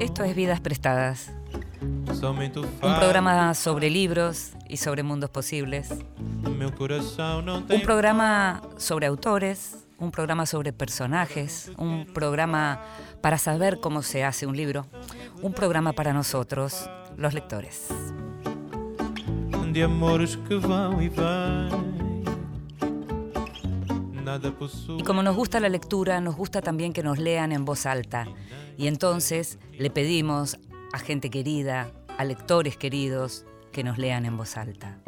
Esto es Vidas Prestadas, un programa sobre libros y sobre mundos posibles, un programa sobre autores, un programa sobre personajes, un programa para saber cómo se hace un libro, un programa para nosotros, los lectores. de amores que vão e vêm. Y como nos gusta la lectura, nos gusta también que nos lean en voz alta. Y entonces le pedimos a gente querida, a lectores queridos, que nos lean en voz alta.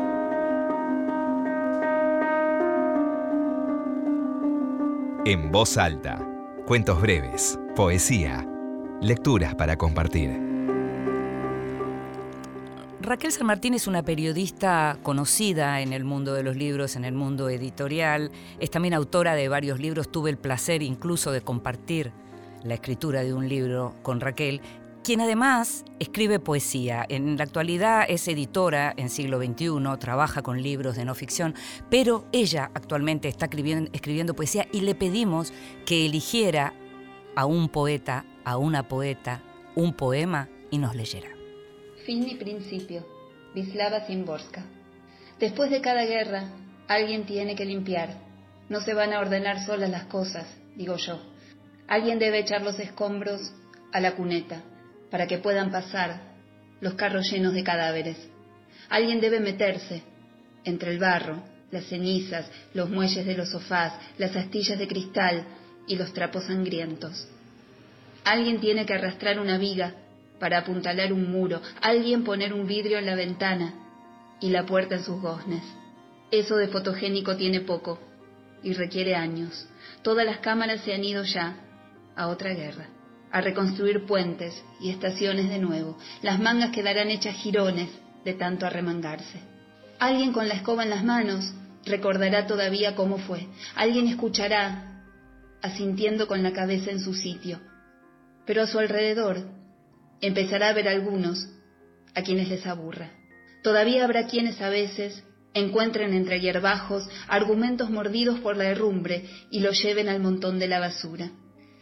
En voz alta. Cuentos breves, poesía, lecturas para compartir. Raquel San Martín es una periodista conocida en el mundo de los libros, en el mundo editorial. Es también autora de varios libros. Tuve el placer incluso de compartir la escritura de un libro con Raquel, quien además escribe poesía. En la actualidad es editora en siglo XXI, trabaja con libros de no ficción, pero ella actualmente está escribiendo, escribiendo poesía y le pedimos que eligiera a un poeta, a una poeta, un poema y nos leyera. Fin y principio. Vislava Zimborska. Después de cada guerra, alguien tiene que limpiar. No se van a ordenar solas las cosas, digo yo. Alguien debe echar los escombros a la cuneta para que puedan pasar los carros llenos de cadáveres. Alguien debe meterse entre el barro, las cenizas, los muelles de los sofás, las astillas de cristal y los trapos sangrientos. Alguien tiene que arrastrar una viga para apuntalar un muro, alguien poner un vidrio en la ventana y la puerta en sus goznes. Eso de fotogénico tiene poco y requiere años. Todas las cámaras se han ido ya a otra guerra, a reconstruir puentes y estaciones de nuevo. Las mangas quedarán hechas jirones de tanto arremangarse. Alguien con la escoba en las manos recordará todavía cómo fue. Alguien escuchará, asintiendo con la cabeza en su sitio. Pero a su alrededor empezará a ver algunos a quienes les aburra. Todavía habrá quienes a veces encuentren entre hierbajos argumentos mordidos por la herrumbre y los lleven al montón de la basura.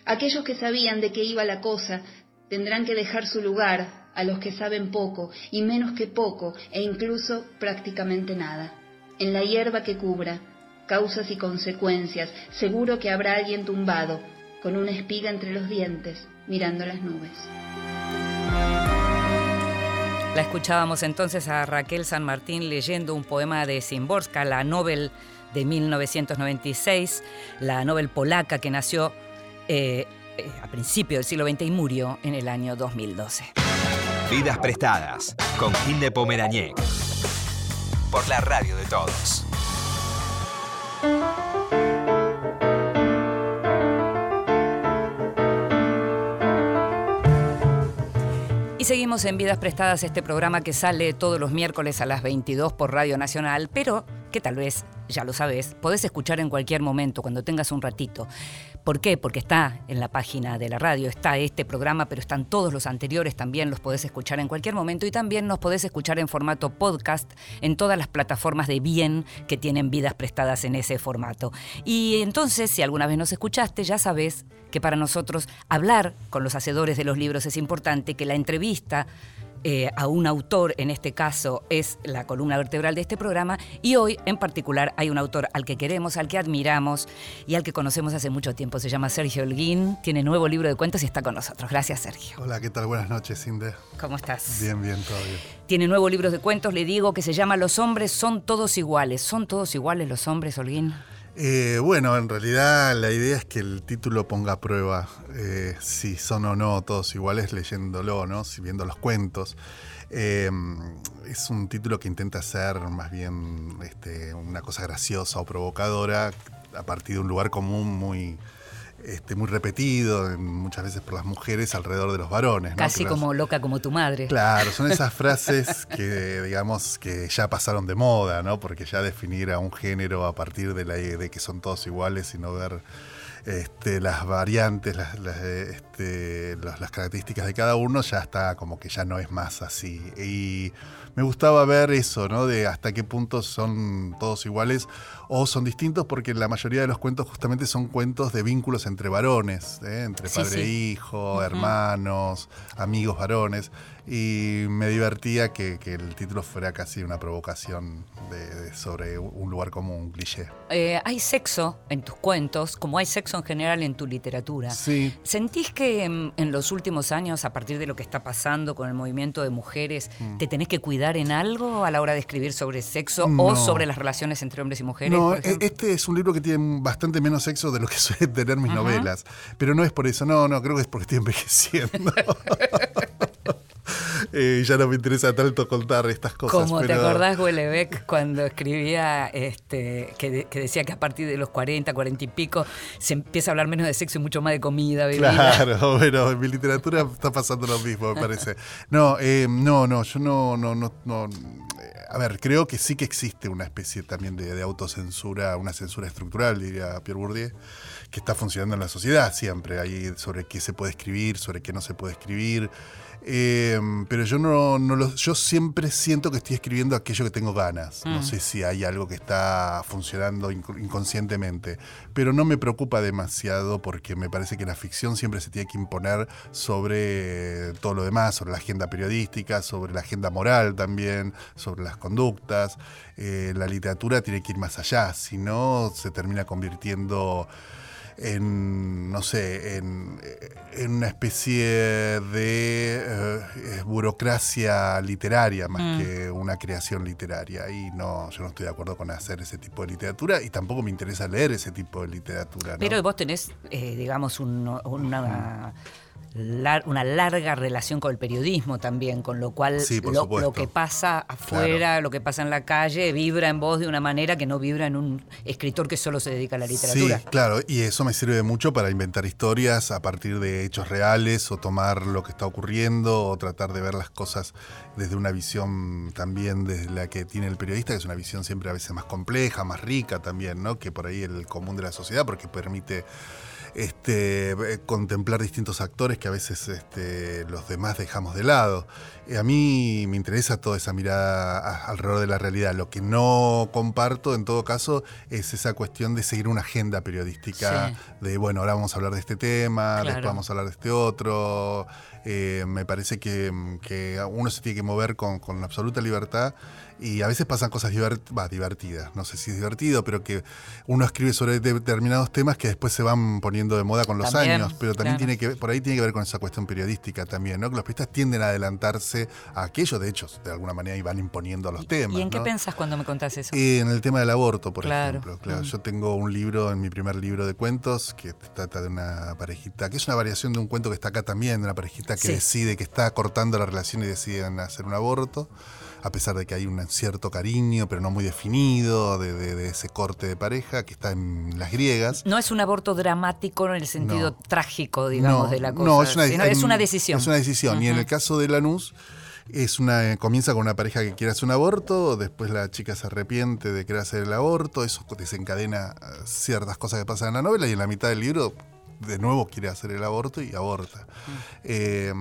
Aquellos que sabían de qué iba la cosa tendrán que dejar su lugar a los que saben poco y menos que poco e incluso prácticamente nada. En la hierba que cubra, causas y consecuencias, seguro que habrá alguien tumbado, con una espiga entre los dientes, mirando las nubes. La escuchábamos entonces a Raquel San Martín leyendo un poema de Szymborska, la Nobel de 1996, la Nobel polaca que nació eh, eh, a principios del siglo XX y murió en el año 2012. Vidas prestadas con Gil de Pomerañec. Por la radio de todos. Seguimos en Vidas Prestadas, este programa que sale todos los miércoles a las 22 por Radio Nacional, pero que tal vez, ya lo sabes, podés escuchar en cualquier momento, cuando tengas un ratito. ¿Por qué? Porque está en la página de la radio, está este programa, pero están todos los anteriores también, los podés escuchar en cualquier momento y también nos podés escuchar en formato podcast en todas las plataformas de bien que tienen vidas prestadas en ese formato. Y entonces, si alguna vez nos escuchaste, ya sabes que para nosotros hablar con los hacedores de los libros es importante, que la entrevista eh, a un autor, en este caso es la columna vertebral de este programa, y hoy en particular hay un autor al que queremos, al que admiramos y al que conocemos hace mucho tiempo. Se llama Sergio Holguín, tiene nuevo libro de cuentos y está con nosotros. Gracias, Sergio. Hola, ¿qué tal? Buenas noches, Inde. ¿Cómo estás? Bien, bien, todo bien. Tiene nuevo libro de cuentos, le digo, que se llama Los hombres son todos iguales. ¿Son todos iguales los hombres, Holguín? Eh, bueno, en realidad la idea es que el título ponga a prueba eh, si son o no todos iguales leyéndolo, ¿no? Si viendo los cuentos. Eh, es un título que intenta ser más bien este, una cosa graciosa o provocadora a partir de un lugar común muy, este, muy repetido en- muchas veces por las mujeres alrededor de los varones. ¿no? Casi las- como loca como tu madre. Claro, son esas frases que digamos que ya pasaron de moda, ¿no? Porque ya definir a un género a partir de, la, de que son todos iguales y no ver este, las variantes, las, las, este, las- las características de cada uno, ya está como que ya no es más así. Y me gustaba ver eso, ¿no? De hasta qué punto son todos iguales o son distintos, porque la mayoría de los cuentos justamente son cuentos de vínculos entre varones, ¿eh? entre Sí, padre e hijo, hermanos, amigos varones. Y me divertía que, que el título fuera casi una provocación de- de- sobre un lugar común, un cliché. Eh, hay sexo en tus cuentos, como hay sexo en general en tu literatura. Sí. ¿Sentís que mm, en los últimos años, a partir de lo que está pasando con el movimiento de mujeres, te tenés que cuidar en algo a la hora de escribir sobre sexo o sobre las relaciones entre hombres y mujeres? No, e- este es un libro que tiene bastante menos sexo de lo que suelen tener mis Ajá. novelas. Pero no es por eso, no, no, creo que es porque estoy envejeciendo. Eh, ya no me interesa tanto contar estas cosas. Como te acordás, Huelebec, cuando escribía este, que, de- que decía que a partir de los 40, 40 y pico se empieza a hablar menos de sexo y mucho más de comida, bebida. Claro, bueno, en mi literatura está pasando lo mismo, me parece. No, eh, no, no, yo no, no, no, no, eh, A ver, creo que sí que existe una especie también de, de autocensura, una censura estructural, diría Pierre Bourdieu, que está funcionando en la sociedad siempre, ahí sobre qué se puede escribir, sobre qué no se puede escribir. Eh, pero yo no, no lo- yo siempre siento que estoy escribiendo aquello que tengo ganas. No Mm. sé si hay algo que está funcionando inc- inconscientemente. Pero no me preocupa demasiado porque me parece que la ficción siempre se tiene que imponer sobre todo lo demás, sobre la agenda periodística, sobre la agenda moral también, sobre las conductas. Eh, la literatura tiene que ir más allá, si no se termina convirtiendo en, no sé, en, en una especie de eh, burocracia literaria más Mm. que una creación literaria. Y no, yo no estoy de acuerdo con hacer ese tipo de literatura y tampoco me interesa leer ese tipo de literatura. ¿no? Pero vos tenés, eh, digamos, un- una, lar- una larga relación con el periodismo también, con lo cual Sí, lo que pasa afuera, lo que pasa en la calle, vibra en vos de una manera que no vibra en un escritor que solo se dedica a la literatura. Sí, claro, y eso me sirve mucho para inventar historias a partir de hechos reales o tomar lo que está ocurriendo o tratar de ver las cosas desde una visión también desde la que tiene el periodista, que es una visión siempre a veces más compleja, más rica también, ¿no? Que por ahí el común de la sociedad, porque permite este, eh, contemplar distintos actores que a veces este, los demás dejamos de lado. Eh, a mí me interesa toda esa mirada alrededor de la realidad. Lo que no comparto, en todo caso, es esa cuestión de seguir una agenda periodística, Sí. de, bueno, ahora vamos a hablar de este tema, Claro. después vamos a hablar de este otro. Eh, me parece que, que uno se tiene que mover con, con absoluta libertad y a veces pasan cosas divert- bah, divertidas, no sé si es divertido, pero que uno escribe sobre de- determinados temas que después se van poniendo de moda con los También, años, pero también claro. tiene que ver- por ahí tiene que ver con esa cuestión periodística también, ¿no? Que los periodistas tienden a adelantarse a aquello, de hecho, de alguna manera y van imponiendo los temas. ¿Y en qué pensás cuando me contás eso? Eh, en el tema del aborto, por Claro. ejemplo. Claro, Mm. Yo tengo un libro, en mi primer libro de cuentos, que trata de una parejita, que es una variación de un cuento que está acá también, de una parejita que Sí. decide, que está cortando la relación y deciden hacer un aborto, a pesar de que hay un cierto cariño, pero no muy definido, de, de- de ese corte de pareja, que está en las griegas. No es un aborto dramático en el sentido No. trágico, digamos, de la cosa. No, es una, sino es una decisión. Es una decisión. Y en el caso de Lanús, es una, comienza con una pareja que quiere hacer un aborto, después la chica se arrepiente de querer hacer el aborto, eso desencadena eh, ciertas cosas que pasan en la novela y en la mitad del libro de nuevo quiere hacer el aborto y aborta. Eh,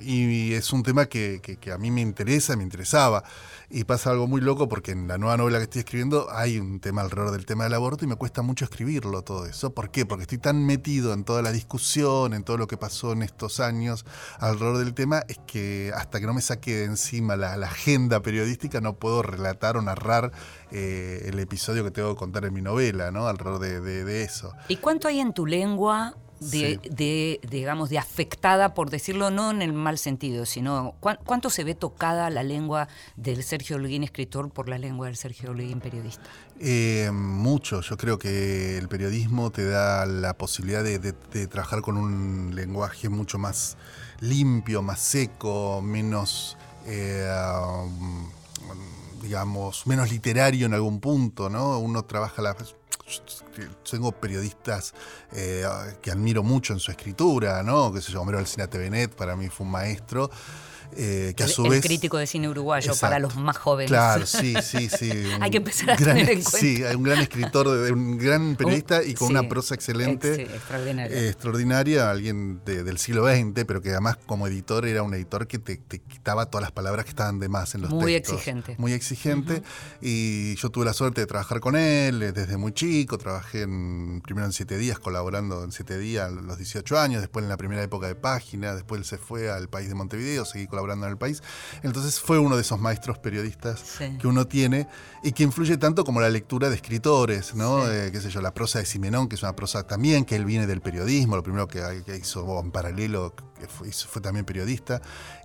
y es un tema que, que- que a mí me interesa, me interesaba. Y pasa algo muy loco porque en la nueva novela que estoy escribiendo hay un tema alrededor del tema del aborto y me cuesta mucho escribirlo todo eso. ¿Por qué? Porque estoy tan metido en toda la discusión, en todo lo que pasó en estos años alrededor del tema, es que hasta que no me saque de encima la, agenda periodística no puedo relatar o narrar eh, el episodio que tengo que contar en mi novela, ¿no? Alrededor de, de- de eso. ¿Y cuánto hay en tu lengua de, Sí. de, digamos, de afectada, por decirlo no en el mal sentido, sino cuán- cuánto se ve tocada la lengua del Sergio Holguín escritor por la lengua del Sergio Holguín periodista? Eh, mucho. Yo creo que el periodismo te da la posibilidad de, de- de trabajar con un lenguaje mucho más limpio, más seco, menos, eh, um, digamos, menos literario en algún punto, ¿no? Uno trabaja la... Tengo periodistas eh, que admiro mucho en su escritura, ¿no? Que se llama Homero Alcina Tevenet, para mí fue un maestro. Eh, que a El- su el, vez... crítico de cine uruguayo Exacto. para los más jóvenes. Claro, sí, sí, sí. Hay que empezar a gran- tener en cuenta. Sí, hay un gran escritor, un gran periodista y con sí, una prosa excelente. ex- extraordinaria. eh, extraordinaria, alguien de- del siglo XX, pero que además como editor era un editor que te, te quitaba todas las palabras que estaban de más en los Muy textos. exigente. Muy exigente. Y yo tuve la suerte de trabajar con él eh, desde muy chico. Trabajé en, primero en Siete Días, colaborando en Siete Días a los 18 años, después en la primera época de página, después él se fue al país de Montevideo, seguí colaborando en el país. Entonces fue uno de esos maestros periodistas Sí. que uno tiene y que influye tanto como la lectura de escritores, ¿no? Sí. Eh, qué sé yo, la prosa de Simenón, que es una prosa también, que él viene del periodismo, lo primero que, que hizo en paralelo, que fue, fue también periodista.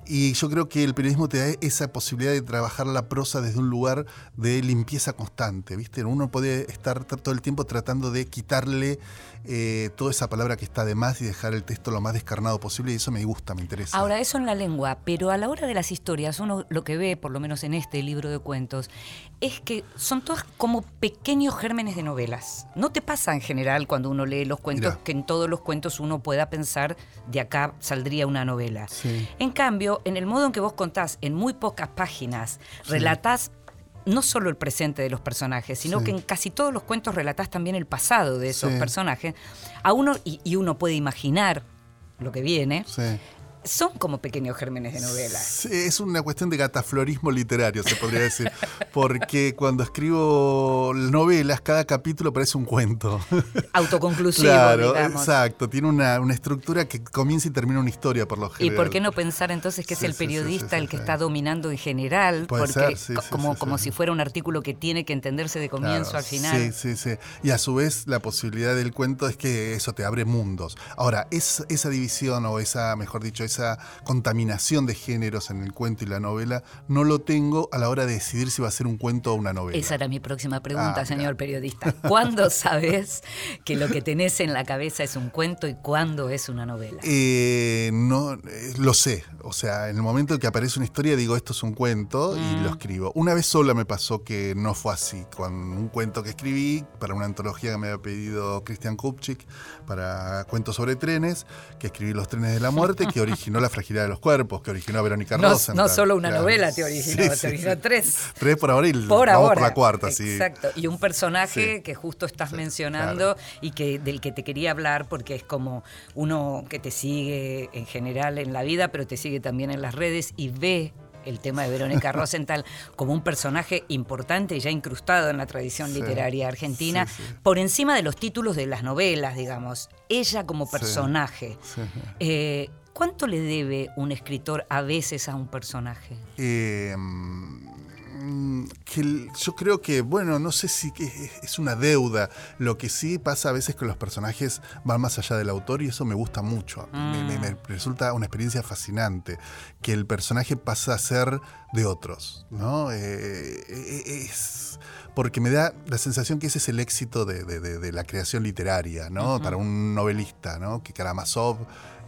Y yo creo que el periodismo te da esa posibilidad de trabajar la prosa desde un lugar de limpieza constante, ¿viste? Uno puede estar todo el tiempo tratando de quitarle eh, toda esa palabra que está de más y dejar el texto lo más descarnado posible y eso me gusta, me interesa. Ahora, eso en la lengua, pero a la hora de las historias, uno lo que ve, por lo menos en este libro de cuentos, es que son todas como pequeños gérmenes de novelas. No te pasa en general cuando uno lee los cuentos que en todos los cuentos uno pueda pensar de acá saldría una novela. Sí. En cambio, en el modo en que vos contás, en muy pocas páginas, relatás no solo el presente de los personajes, sino Sí. que en casi todos los cuentos relatás también el pasado de esos Sí. personajes, a uno, y, y uno puede imaginar lo que viene, Sí. Son como pequeños gérmenes de novelas. Sí, Es una cuestión de cataflorismo literario, se podría decir. Porque cuando escribo novelas, cada capítulo parece un cuento. Autoconclusivo, claro, digamos. exacto. Tiene una, una estructura que comienza y termina una historia, por lo ¿Y general. por qué no pensar entonces que Sí, es el periodista sí, sí, el que está dominando en general? Puede porque ser, como, como si fuera un artículo que tiene que entenderse de comienzo Claro, al final. Sí, sí, sí. Y a su vez la posibilidad del cuento es que eso te abre mundos. Ahora, es, esa división o esa, mejor dicho, esa contaminación de géneros en el cuento y la novela, no lo tengo a la hora de decidir si va a ser un cuento o una novela. Esa era mi próxima pregunta, Ah, señor periodista. ¿Cuándo sabes que lo que tenés en la cabeza es un cuento y cuándo es una novela? Eh, no, eh, lo sé. O sea, en el momento que aparece una historia digo esto es un cuento y Mm. lo escribo. Una vez sola me pasó que no fue así. Con un cuento que escribí para una antología que me había pedido Christian Kupchik para cuentos sobre trenes, que escribí Los trenes de la muerte, que originó La fragilidad de los cuerpos, que originó a Verónica No, Rosenthal. no solo una Claro. novela te originó, Sí, te sí, originó tres. Tres por ahora y Por vamos ahora. por la cuarta, sí. Exacto. Y un personaje Sí. que justo estás mencionando y que del que te quería hablar porque es como uno que te sigue en general en la vida, pero te sigue también en las redes y ve el tema de Verónica Rosenthal como un personaje importante y ya incrustado en la tradición Sí, literaria argentina, sí, sí. por encima de los títulos de las novelas, digamos. Ella como personaje. Eh, ¿Cuánto le debe un escritor a veces a un personaje? Eh, mm, que yo creo que, bueno, no sé si es- una deuda. Lo que sí pasa a veces que los personajes van más allá del autor y eso me gusta mucho. Me, me- me resulta una experiencia fascinante. Que el personaje pasa a ser de otros, ¿no? Eh, eh, es porque me da la sensación que ese es el éxito de, de- de- de la creación literaria, ¿no? Para un novelista, ¿no? Que Karamazov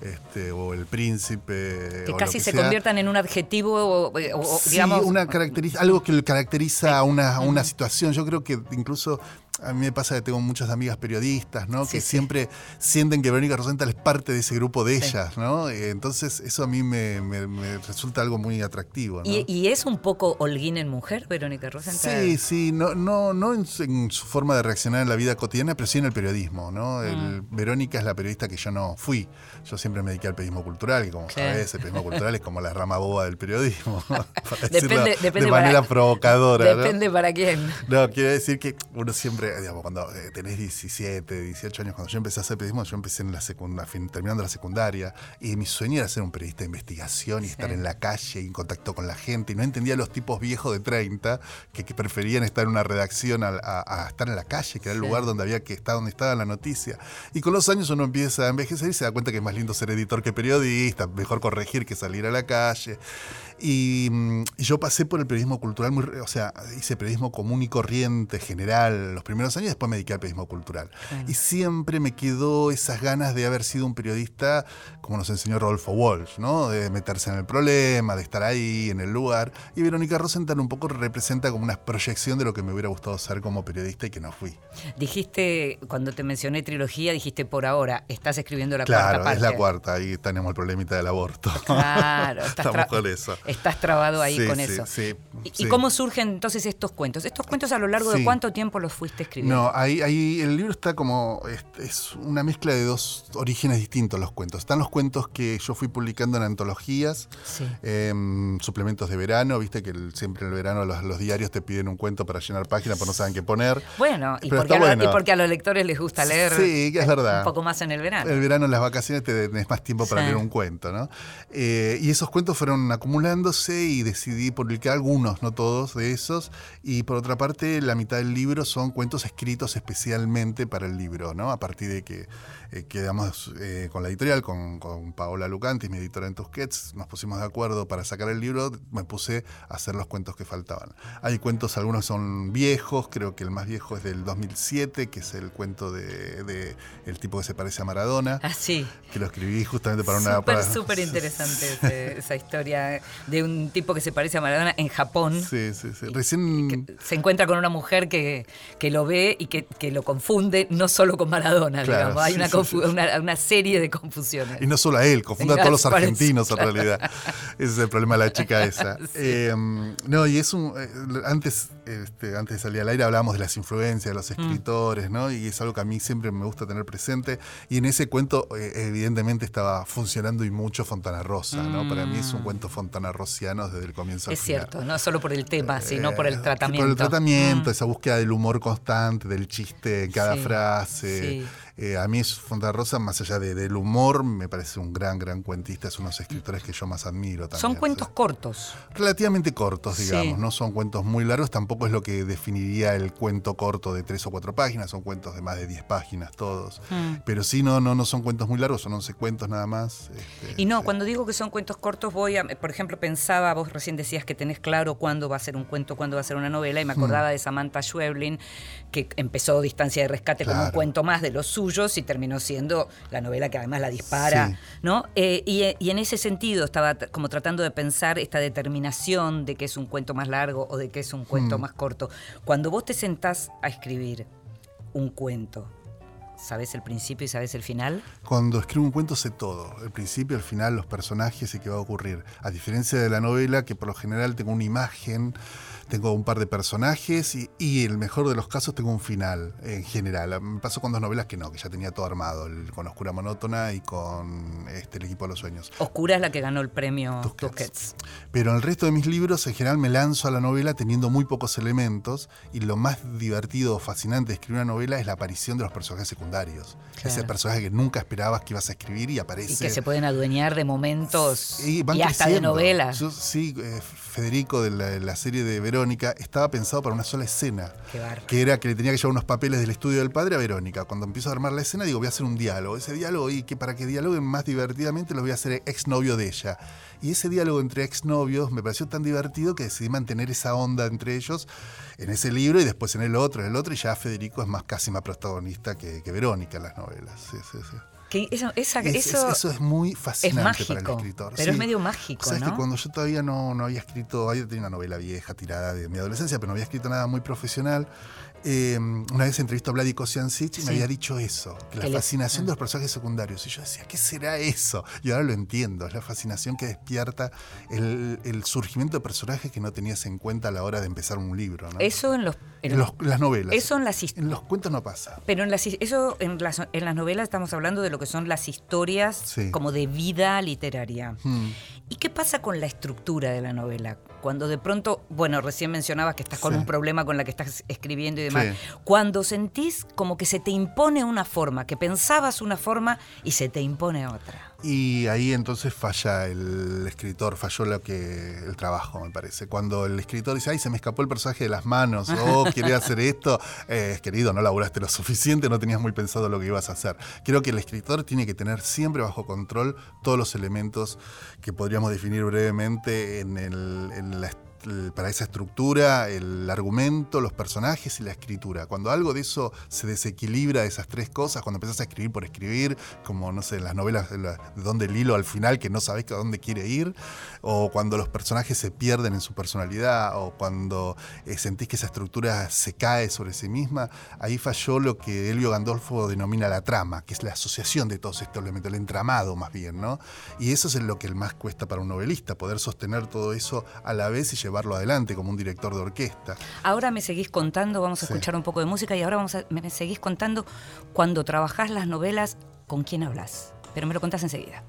este, o El Príncipe. Que casi se sea, conviertan en un adjetivo o, o- Sí, digamos... una caracteriza, algo que le caracteriza a una, a una situación. Yo creo que incluso a mí me pasa que tengo muchas amigas periodistas, ¿no? Sí, que sí. siempre sienten que Verónica Rosenthal es parte de ese grupo de Sí. ellas, ¿no? Eh, Entonces eso a mí me, me- me resulta algo muy atractivo, ¿no? Y, y es un poco holguín en mujer, Verónica Rosenthal. Sí, sí, no, no, no en, su- en su forma de reaccionar en la vida cotidiana, pero sí en el periodismo, ¿no? El- Mm. Verónica es la periodista que yo no fui. Yo siempre me dediqué al periodismo cultural, y como sabes, el periodismo cultural es como la rama boba del periodismo, para decirlo Depende- de manera para- provocadora. ¿no? Depende para quién. No, quiero decir que uno siempre, digamos, cuando eh, tenés 17, 18 años, cuando yo empecé a hacer periodismo, yo empecé en la secunda, fin- terminando la secundaria, y mi sueño era ser un periodista de investigación y estar en la calle y en contacto con la gente, y no entendía a los tipos viejos de 30 que, que preferían estar en una redacción a, a- a estar en la calle, que era el Sí. lugar donde había que estar, donde estaba la noticia. Y con los años uno empieza a envejecer y se da cuenta que es más lindo ser editor que periodista, mejor corregir que salir a la calle. Y, mm, y yo pasé por el periodismo cultural, muy, o sea, hice periodismo común y corriente, general, los primeros años, después me dediqué al periodismo cultural. Y siempre me quedó esas ganas de haber sido un periodista, como nos enseñó Rodolfo Walsh, ¿no? De meterse en el problema, de estar ahí, en el lugar. Y Verónica Rosenthal un poco representa como una proyección de lo que me hubiera gustado ser como periodista y que no fui. Dijiste, cuando te mencioné trilogía, dijiste por ahora, estás escribiendo la claro, cuarta parte. es la cuarta, ahí tenemos el problemita del aborto. Claro, estás, Estamos con eso. Estás trabado ahí Sí, con sí, eso. sí, ¿Y, cómo surgen entonces estos cuentos? ¿Estos cuentos a lo largo de cuánto tiempo los fuiste escribiendo? No, ahí, ahí el libro está como. Es, es una mezcla de dos orígenes distintos los cuentos. Están los cuentos que yo fui publicando en antologías, em, suplementos de verano, viste que el- siempre en el verano los, los diarios te piden un cuento para llenar páginas, pero no saben qué poner. Bueno, y porque, lo- bueno. y porque a los lectores les gusta leer Sí, es verdad. un poco más en el verano. El verano, en las vacaciones, te tenés más tiempo para leer un cuento, ¿no? Eh, y esos cuentos fueron y decidí publicar algunos, no todos de esos. Y por otra parte, la mitad del libro son cuentos escritos especialmente para el libro, ¿no? A partir de que eh, quedamos eh, con la editorial, con, con Paola Lucantis, mi editora en Tusquets, nos pusimos de acuerdo para sacar el libro, me puse a hacer los cuentos que faltaban. Hay cuentos, algunos son viejos, creo que el más viejo es del 2007, que es el cuento de, de El tipo que se parece a Maradona Ah, sí. que lo escribí justamente para una... Súper, súper interesante esa historia de un tipo que se parece a Maradona en Japón. Sí, sí, sí. Recién... se encuentra con una mujer que, que lo ve y que, que lo confunde no solo con Maradona, Claro, digamos. Hay sí, una, sí, una, una serie de confusiones. Y no solo a él, confunde a todos los argentinos en claro. realidad. Ese es el problema de la chica esa. Eh, no, y es un. eh, antes, este, antes de salir al aire hablábamos de las influencias de los Mm. escritores, ¿no? Y es algo que a mí siempre me gusta tener presente. Y en ese cuento, eh, evidentemente, estaba funcionando y mucho Fontana Rosa, ¿no? Para mí es un cuento Fontana Rosiano desde el comienzo al. Es final. cierto, no solo por el tema, sino por Eh, el que tratamiento. Por el tratamiento, Mm. esa búsqueda del humor constante, del chiste en cada Sí, frase. sí. Eh, a mí es Fontana Rosa, más allá de- del humor, me parece un gran, gran cuentista. Es uno de los escritores que yo más admiro también. Son cuentos sí. cortos. Relativamente cortos, Sí. digamos. No son cuentos muy largos, tampoco es lo que definiría el cuento corto de tres o cuatro páginas. Son cuentos de más de 10 páginas todos. Mm. Pero sí, no, no, no son cuentos muy largos, son 11 cuentos nada más. este, Y no, sí. cuando digo que son cuentos cortos, voy a, por ejemplo, pensaba, vos recién decías que tenés claro cuándo va a ser un cuento, cuándo va a ser una novela, y me acordaba de Samantha Schweblin, que empezó Distancia de Rescate como un Claro. cuento más de los suyos y terminó siendo la novela que además la dispara, Sí. ¿no? Eh, y, y en ese sentido estaba como tratando de pensar esta determinación de que es un cuento más largo o de que es un cuento Mm. más corto. Cuando vos te sentás a escribir un cuento, ¿sabés el principio y sabés el final? Cuando escribo un cuento sé todo, el principio, el final, los personajes y qué va a ocurrir. A diferencia de la novela, que por lo general tengo una imagen, tengo un par de personajes y, y en el mejor de los casos tengo un final en general. Me pasó con dos novelas que no, que ya tenía todo armado, el- con Oscura Monótona y con este, El equipo de los sueños. Oscura es la que ganó el premio Tusquets. Tusquets. Pero en el resto de mis libros, en general, me lanzo a la novela teniendo muy pocos elementos. Y lo más divertido o fascinante de escribir una novela es la aparición de los personajes secundarios. Ese Claro. personaje que nunca esperabas que ibas a escribir y aparece. Y que se pueden adueñar de momentos y, hasta de novelas. Yo, sí, eh, Federico de la, la serie de Verónica estaba pensado para una sola escena. Qué. Que era que le tenía que llevar unos papeles del estudio del padre a Verónica. Cuando empiezo a armar la escena, digo, voy a hacer un diálogo. Ese diálogo, y que para que dialoguen más divertidamente, los voy a hacer exnovio de ella. Y ese diálogo entre exnovios me pareció tan divertido que decidí mantener esa onda entre ellos en ese libro y después en el otro, en el otro. Y ya Federico es más casi más protagonista que, que Verónica en las novelas. Sí, sí, sí. Que eso, esa- Es- es- eso, eso es muy fascinante para el mágico, escritor. pero es medio mágico, Sabes ¿no? que cuando yo todavía no, no había escrito, había tenido una novela vieja tirada de mi adolescencia, pero no había escrito nada muy profesional. Eh, una vez entrevistó a Vladi Kosiancic y Sí. me había dicho eso, que la fascinación ah. de los personajes secundarios. Y yo decía, ¿qué será eso? Y ahora lo entiendo, es la fascinación que despierta el, el surgimiento de personajes que no tenías en cuenta a la hora de empezar un libro. ¿no? eso en los, en en los- las novelas. eso en las En los cuentos no pasa. pero en las eso en las, en las novelas estamos hablando de lo que son las historias Sí. como de vida literaria. Hmm. ¿Y qué pasa con la estructura de la novela? Cuando de pronto, bueno, recién mencionabas que estás con Sí. un problema con la que estás escribiendo y demás. Sí. Cuando sentís como que se te impone una forma, que pensabas una forma y se te impone otra. Y ahí entonces falla el escritor, falló lo que el trabajo, me parece. Cuando el escritor dice, ay, se me escapó el personaje de las manos, oh, quería hacer esto, eh, querido, no laburaste lo suficiente, no tenías muy pensado lo que ibas a hacer. Creo que el escritor tiene que tener siempre bajo control todos los elementos que podríamos definir brevemente en, el- en la para esa estructura el argumento, los personajes y la escritura. Cuando algo de eso se desequilibra, esas tres cosas, cuando empezás a escribir por escribir, como no sé, las novelas de donde el hilo al final que no sabés a dónde quiere ir, o cuando los personajes se pierden en su personalidad, o cuando eh, sentís que esa estructura se cae sobre sí misma, ahí falló lo que Elvio Gandolfo denomina la trama, que es la asociación de todos estos elementos, el entramado más bien, ¿no? Y eso es lo que más cuesta para un novelista, poder sostener todo eso a la vez y llevarlo adelante como un director de orquesta. Ahora me seguís contando, vamos a escuchar un poco de música y ahora vamos a, me seguís contando cuando trabajás las novelas, ¿con quién hablas? Pero me lo contás enseguida.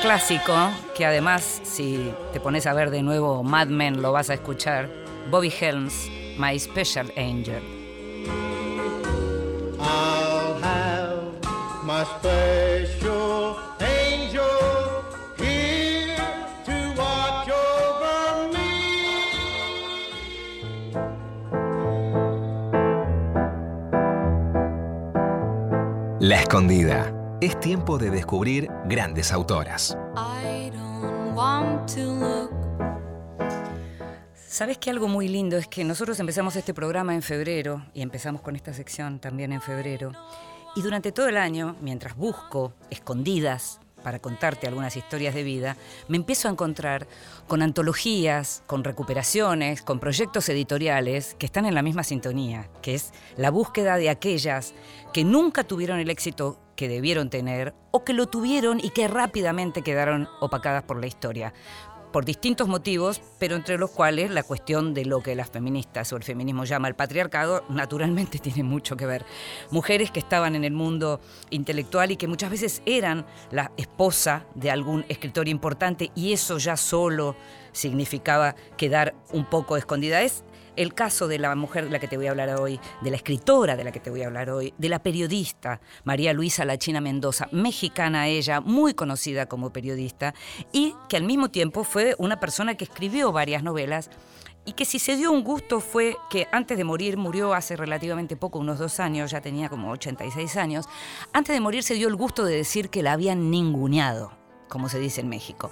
Clásico, que además, si te pones a ver de nuevo Mad Men, lo vas a escuchar. Bobby Helms, My Special Angel. I'll have my special angel here to watch over me. La escondida. Es tiempo de descubrir grandes autoras. ¿Sabes que algo muy lindo es que nosotros empezamos este programa en febrero y empezamos con esta sección también en febrero? Y durante todo el año, mientras busco escondidas para contarte algunas historias de vida, me empiezo a encontrar con antologías, con recuperaciones, con proyectos editoriales que están en la misma sintonía, que es la búsqueda de aquellas que nunca tuvieron el éxito que debieron tener o que lo tuvieron y que rápidamente quedaron opacadas por la historia por distintos motivos, pero entre los cuales la cuestión de lo que las feministas o el feminismo llama el patriarcado naturalmente tiene mucho que ver. Mujeres que estaban en el mundo intelectual y que muchas veces eran la esposa de algún escritor importante y eso ya solo significaba quedar un poco escondida. Es el caso de la mujer de la que te voy a hablar hoy, de la escritora de la que te voy a hablar hoy, de la periodista María Luisa Lachina Mendoza, mexicana ella, muy conocida como periodista, y que al mismo tiempo fue una persona que escribió varias novelas y que si se dio un gusto fue que antes de morir, murió hace relativamente poco, unos dos años, ya tenía como 86 años, antes de morir se dio el gusto de decir que la habían ninguneado, como se dice en México.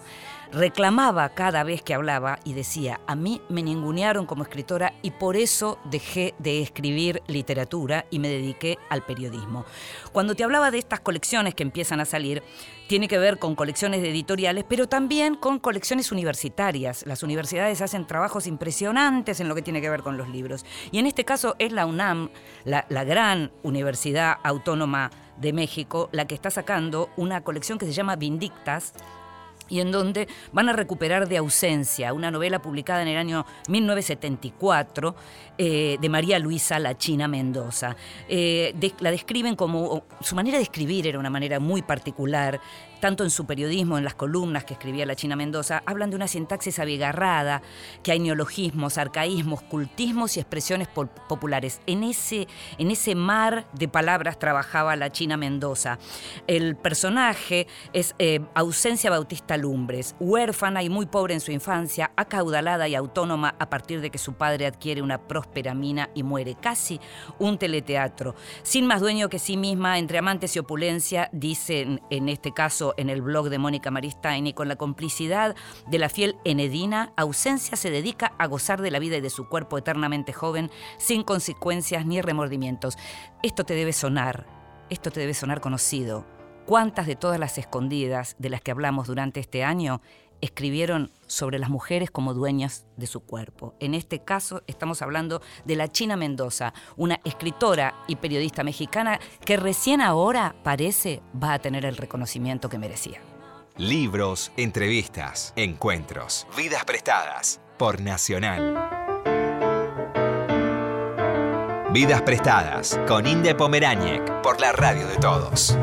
Reclamaba cada vez que hablaba y decía, a mí me ningunearon como escritora y por eso dejé de escribir literatura y me dediqué al periodismo. Cuando te hablaba de estas colecciones que empiezan a salir, tiene que ver con colecciones de editoriales, pero también con colecciones universitarias. Las universidades hacen trabajos impresionantes en lo que tiene que ver con los libros. Y en este caso es la UNAM, la, la gran Universidad Autónoma de México, la que está sacando una colección que se llama Vindictas, y en donde van a recuperar de ausencia una novela publicada en el año 1974 eh, de María Luisa La China Mendoza. Eh, la describen como, su manera de escribir era una manera muy particular, tanto en su periodismo, en las columnas que escribía la China Mendoza, hablan de una sintaxis abigarrada, que hay neologismos, arcaísmos, cultismos y expresiones populares. En ese, en ese mar de palabras trabajaba la China Mendoza. El personaje es eh, Ausencia Bautista Lumbres, huérfana y muy pobre en su infancia, acaudalada y autónoma a partir de que su padre adquiere una próspera mina y muere. Casi un teleteatro. Sin más dueño que sí misma, entre amantes y opulencia, dicen en este caso en el blog de Mónica Maristain, y con la complicidad de la fiel Enedina, Ausencia se dedica a gozar de la vida y de su cuerpo eternamente joven, sin consecuencias ni remordimientos. Esto te debe sonar, esto te debe sonar conocido. ¿Cuántas de todas las escondidas de las que hablamos durante este año escribieron sobre las mujeres como dueñas de su cuerpo? En este caso estamos hablando de la China Mendoza, una escritora y periodista mexicana que recién ahora parece va a tener el reconocimiento que merecía. Libros, entrevistas, encuentros, vidas prestadas por Nacional. Vidas prestadas con Inde Pomeráñez por la radio de todos.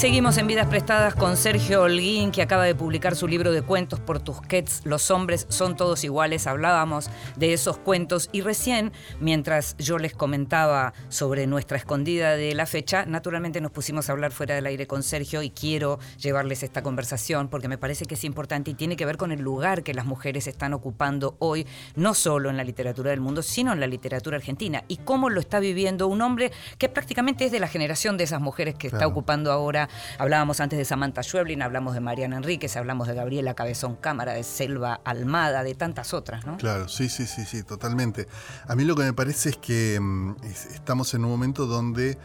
Seguimos en Vidas Prestadas con Sergio Holguín, que acaba de publicar su libro de cuentos por Tusquets, Los hombres son todos iguales. Hablábamos de esos cuentos y recién, mientras yo les comentaba sobre nuestra escondida de la fecha, naturalmente nos pusimos a hablar fuera del aire con Sergio y quiero llevarles esta conversación porque me parece que es importante y tiene que ver con el lugar que las mujeres están ocupando hoy, no solo en la literatura del mundo, sino en la literatura argentina y cómo lo está viviendo un hombre que prácticamente es de la generación de esas mujeres que está ocupando ahora. Hablábamos antes de Samantha Schweblin, hablamos de Mariana Enríquez, hablamos de Gabriela Cabezón Cámara, de Selva Almada, de tantas otras, ¿no? Claro, sí, sí, sí, sí, totalmente. A mí lo que me parece es que mm, es- estamos en un momento donde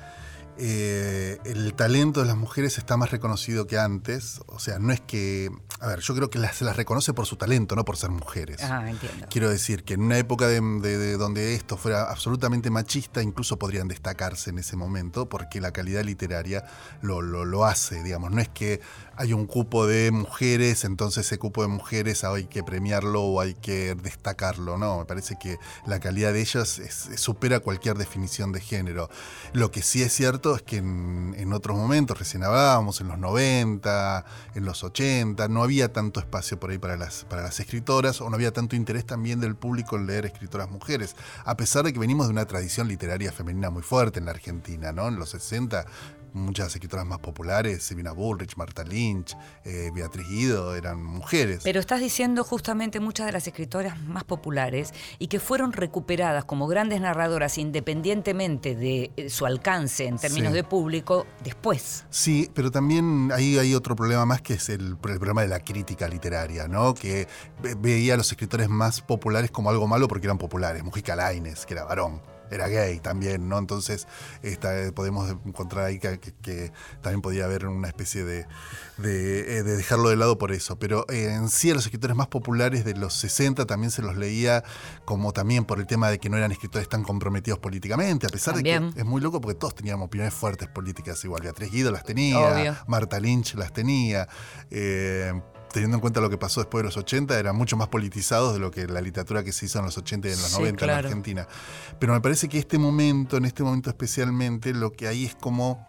eh, el talento de las mujeres está más reconocido que antes. O sea, no es que. A ver, yo creo que las- se las reconoce por su talento, no por ser mujeres. Ah, entiendo. Quiero decir que en una época de, de- de donde esto fuera absolutamente machista, incluso podrían destacarse en ese momento, porque la calidad literaria lo, lo- lo hace, digamos. No es que hay un cupo de mujeres, entonces ese cupo de mujeres hay que premiarlo o hay que destacarlo. No, me parece que la calidad de ellas es- supera cualquier definición de género. Lo que sí es cierto es que en, en otros momentos, recién hablábamos, en los 90, en los 80, no había tanto espacio por ahí para las, para las escritoras o no había tanto interés también del público en leer escritoras mujeres, a pesar de que venimos de una tradición literaria femenina muy fuerte en la Argentina, ¿no? En los 60 muchas escritoras más populares, Silvina Bullrich, Marta Lynch, eh, Beatriz Guido, eran mujeres. Pero estás diciendo justamente muchas de las escritoras más populares y que fueron recuperadas como grandes narradoras independientemente de eh, su alcance en términos Sí. de público después. Sí, pero también ahí hay otro problema más que es el, el problema de la crítica literaria, ¿no? Que ve- veía a los escritores más populares como algo malo porque eran populares. Mujica Lainez, que era varón, era gay también, ¿no? Entonces esta, eh, podemos encontrar ahí que, que- que también podía haber una especie de, de, eh, de dejarlo de lado por eso. Pero eh, en sí a los escritores más populares de los 60 también se los leía como también por el tema de que no eran escritores tan comprometidos políticamente, a pesar de que es muy loco porque todos teníamos opiniones fuertes políticas igual. Beatriz Guido las tenía, Obvio. Marta Lynch las tenía. eh, teniendo en cuenta lo que pasó después de los 80, eran mucho más politizados de lo que la literatura que se hizo en los 80 y en los Sí, 90 en claro. Argentina. Pero me parece que este momento, en este momento especialmente, lo que hay es como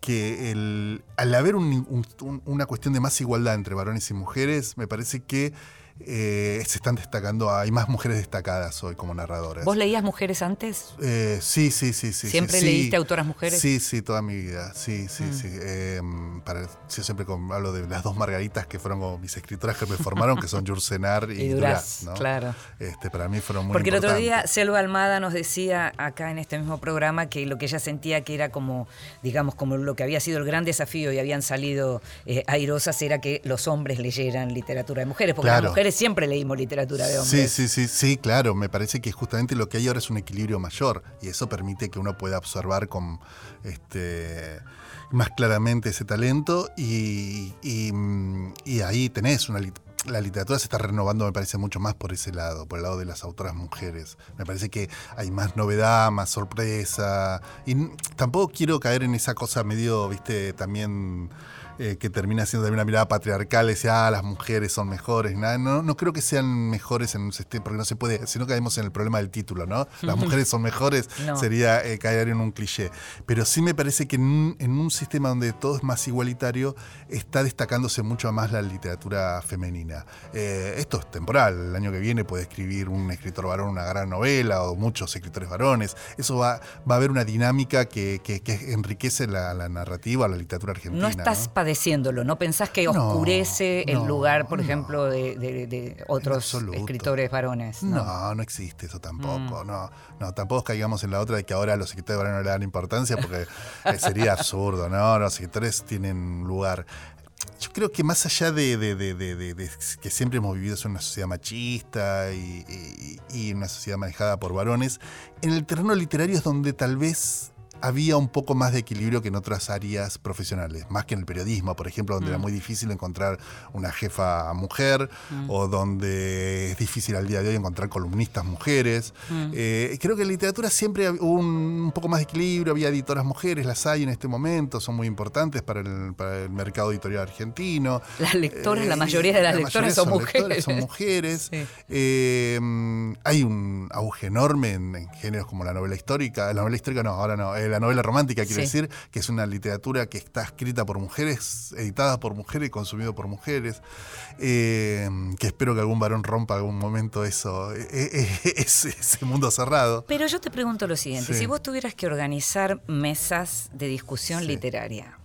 que el, al haber un- un- un- una cuestión de más igualdad entre varones y mujeres, me parece que eh, se están destacando, hay más mujeres destacadas hoy como narradoras. ¿Vos leías mujeres antes? Eh, sí, sí, sí, sí. ¿Siempre sí, leíste sí. autoras mujeres? Sí, sí, toda mi vida. Sí, sí, Mm. sí. Eh, para, yo siempre hablo de las dos Margaritas que fueron como mis escritoras que me formaron, que son Jursenar y, Y Duraz. Duraz, ¿no? claro. Este, para mí fueron muy Porque el otro día. Selva Almada nos decía acá en este mismo programa que lo que ella sentía que era como, digamos, como lo que había sido el gran desafío y habían salido airosas era que los hombres leyeran literatura de mujeres, porque Claro. las mujeres siempre leímos literatura de Sí, hombres. sí, sí, sí, claro. Me parece que justamente lo que hay ahora es un equilibrio mayor y eso permite que uno pueda observar con este más claramente ese talento y, y, y ahí tenés una la literatura se está renovando, me parece, mucho más por ese lado, por el lado de las autoras mujeres. Me parece que hay más novedad, más sorpresa. Y tampoco quiero caer en esa cosa medio, viste, también eh, que termina siendo también una mirada patriarcal, decir, ah, las mujeres son mejores. Nada, no, no creo que sean mejores en un sistema, porque no se puede, si no caemos en el problema del título, ¿no? Las mujeres son mejores, No. sería eh, caer en un cliché. Pero sí me parece que en un, en un sistema donde todo es más igualitario, está destacándose mucho más la literatura femenina. Eh, esto es temporal, el año que viene puede escribir un escritor varón una gran novela o muchos escritores varones. Eso va, va a haber una dinámica que, que- que enriquece la, la narrativa, la literatura argentina. No estás ¿no? Padeciéndolo, ¿no pensás que No, oscurece el no, lugar, por no. ejemplo, de, de- de otros escritores varones? No, no existe eso tampoco. Mm. No, no, tampoco caigamos en la otra de que ahora a los escritores varones no le dan importancia porque eh, sería absurdo, ¿no? Los escritores tienen lugar. Yo creo que más allá de, de- de- de- de- de que siempre hemos vivido en una sociedad machista y, y- y una sociedad manejada por varones, en el terreno literario es donde tal vez había un poco más de equilibrio que en otras áreas profesionales, más que en el periodismo, por ejemplo, donde era muy difícil encontrar una jefa mujer o donde es difícil al día de hoy encontrar columnistas mujeres. Eh, creo que en literatura siempre hubo un, un poco más de equilibrio, había editoras mujeres, las hay en este momento, son muy importantes para el, para el mercado editorial argentino. Las lectoras, la Eh, mayoría de las la lectoras son, mujeres. son mujeres. Sí. Eh, mm, hay un auge enorme en, en géneros como la novela histórica. La novela histórica no, ahora no. La novela romántica, quiero Sí. decir, que es una literatura que está escrita por mujeres, editada por mujeres consumida por mujeres. Eh, que espero que algún varón rompa algún momento eso, eh, eh, ese, ese mundo cerrado. Pero yo te pregunto lo siguiente, Sí. si vos tuvieras que organizar mesas de discusión Sí. Mm. literaria,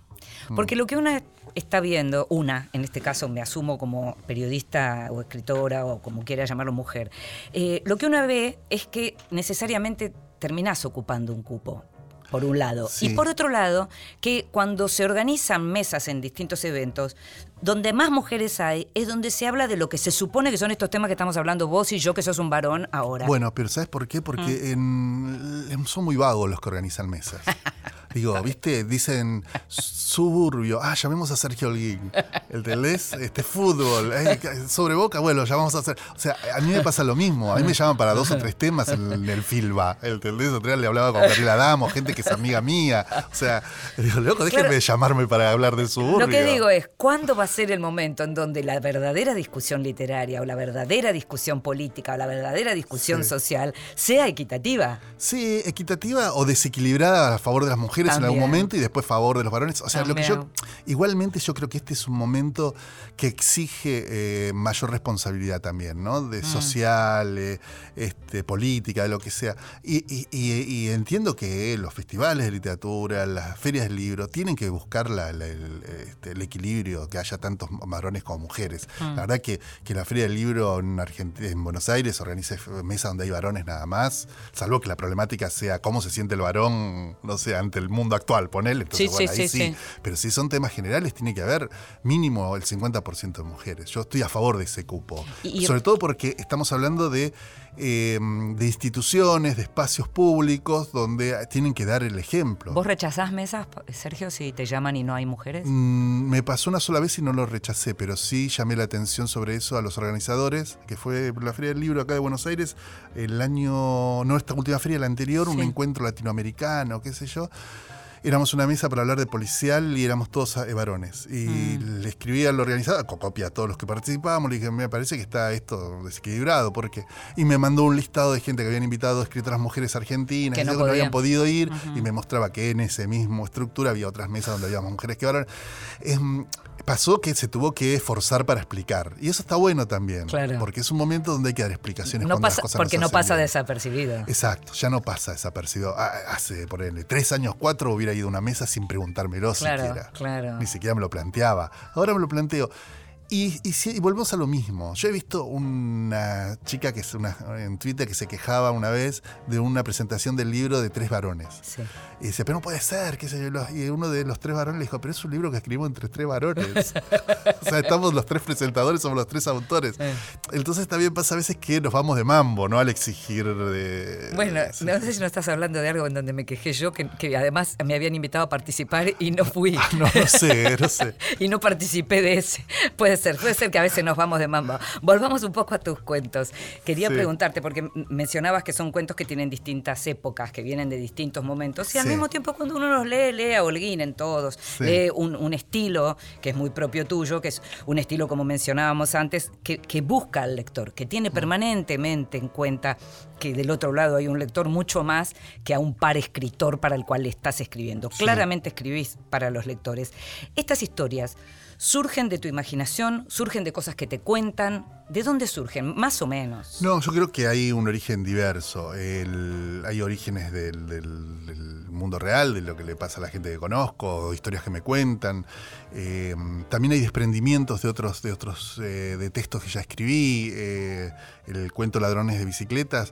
porque lo que una está viendo, una, en este caso me asumo como periodista o escritora o como quiera llamarlo mujer, eh, lo que una ve es que necesariamente terminás ocupando un cupo. Por un lado. Sí. Y por otro lado, que cuando se organizan mesas en distintos eventos, donde más mujeres hay, es donde se habla de lo que se supone que son estos temas que estamos hablando vos y yo, que sos un varón ahora. Bueno, pero ¿sabes por qué? Porque en- en- son muy vagos los que organizan mesas. Digo, ¿viste? Dicen suburbio. Ah, llamemos a Sergio Holguín. ¿Entendés? Este fútbol. eh, sobre boca, bueno, llamamos a hacer. O sea, a mí me pasa lo mismo. A mí me llaman para dos o tres temas en, el Filba. ¿Entendés? Otro día le hablaba con Gabriela Damo, gente que es amiga mía. O sea, digo, loco, déjenme Claro. llamarme para hablar del suburbio. Lo que digo es, ¿cuándo va a ser el momento en donde la verdadera discusión literaria o la verdadera discusión política o la verdadera discusión Sí. social sea equitativa? Sí, equitativa o desequilibrada a favor de las mujeres en algún También. momento y después favor de los varones. O sea, lo que yo. También. Igualmente, yo creo que este es un momento que exige eh, mayor responsabilidad también, ¿no? Mm. De social, eh, este, política, de lo que sea. Y, y- y- y entiendo que los festivales de literatura, las ferias del libro, tienen que buscar la- la- el, este, el equilibrio, que haya tantos varones como mujeres. Mm. La verdad que, que la Feria del Libro en, Argentina, en Buenos Aires organice mesas donde hay varones nada más, salvo que la problemática sea cómo se siente el varón, no sé, ante el mundo actual, ponele. Entonces, Sí, bueno, sí, ahí sí. Pero si son temas generales, tiene que haber mínimo el 50% de mujeres. Yo estoy a favor de ese cupo. Y- y- Sobre todo porque estamos hablando de, eh, de instituciones, de espacios públicos donde tienen que dar el ejemplo. ¿Vos rechazás mesas, Sergio, si te llaman y no hay mujeres? Mm, Me pasó una sola vez y no lo rechacé, pero sí llamé la atención sobre eso a los organizadores, que fue la Feria del Libro acá de Buenos Aires, el año, no esta última feria, la anterior, un encuentro latinoamericano, qué sé yo. Éramos una mesa para hablar de policial y éramos todos eh, varones. Y Mm. le escribí al organizador, co- copia a todos los que participábamos, le dije, me parece que está esto desequilibrado, porque Y me mandó un listado de gente que habían invitado a escritoras mujeres argentinas, Que no no habían podido ir, y me mostraba que en ese mismo estructura había otras mesas donde había más mujeres que varones. Es, pasó que se tuvo que esforzar para explicar. Y eso está bueno también. Claro. Porque es un momento donde hay que dar explicaciones. No las pasa, cosas porque no pasa bien. desapercibido. Exacto, ya no pasa desapercibido. Ah, Hace, por ejemplo, tres años, cuatro, hubiera ido a una mesa sin preguntármelo Claro, siquiera. claro. Ni siquiera me lo planteaba. Ahora me lo planteo. Y, y, volvemos a lo mismo. Yo he visto una chica que es una, en Twitter que se quejaba una vez de una presentación del libro de tres varones. Sí. Y dice, pero no puede ser, qué sé yo. Y uno de los tres varones le dijo, pero es un libro que escribimos entre tres varones. o sea, estamos los tres presentadores, somos los tres autores. Eh. Entonces también pasa a veces que nos vamos de mambo, ¿no? Al exigir de... Bueno, sí. no sé si no estás hablando de algo en donde me quejé yo, que, que además me habían invitado a participar y no fui. Ah, No, no sé, no sé. y no participé de ese. Puede ser, puede ser que a veces nos vamos de mamba. Volvamos un poco a tus cuentos. Quería Sí. preguntarte, porque mencionabas que son cuentos que tienen distintas épocas, que vienen de distintos momentos, y al Sí. mismo tiempo cuando uno los lee, lee a Holguín en todos, Sí. lee un, un estilo que es muy propio tuyo, que es un estilo, como mencionábamos antes, que, que busca al lector, que tiene permanentemente en cuenta que del otro lado hay un lector mucho más que a un par escritor para el cual estás escribiendo. Claramente escribís para los lectores. Estas historias surgen de tu imaginación, surgen de cosas que te cuentan. ¿De dónde surgen? Más o menos. No, yo creo que hay un origen diverso. Hay orígenes del mundo real, de lo que le pasa a la gente que conozco, historias que me cuentan. Eh, también hay desprendimientos de otros, de otros eh, de textos que ya escribí. eh, el cuento Ladrones de Bicicletas.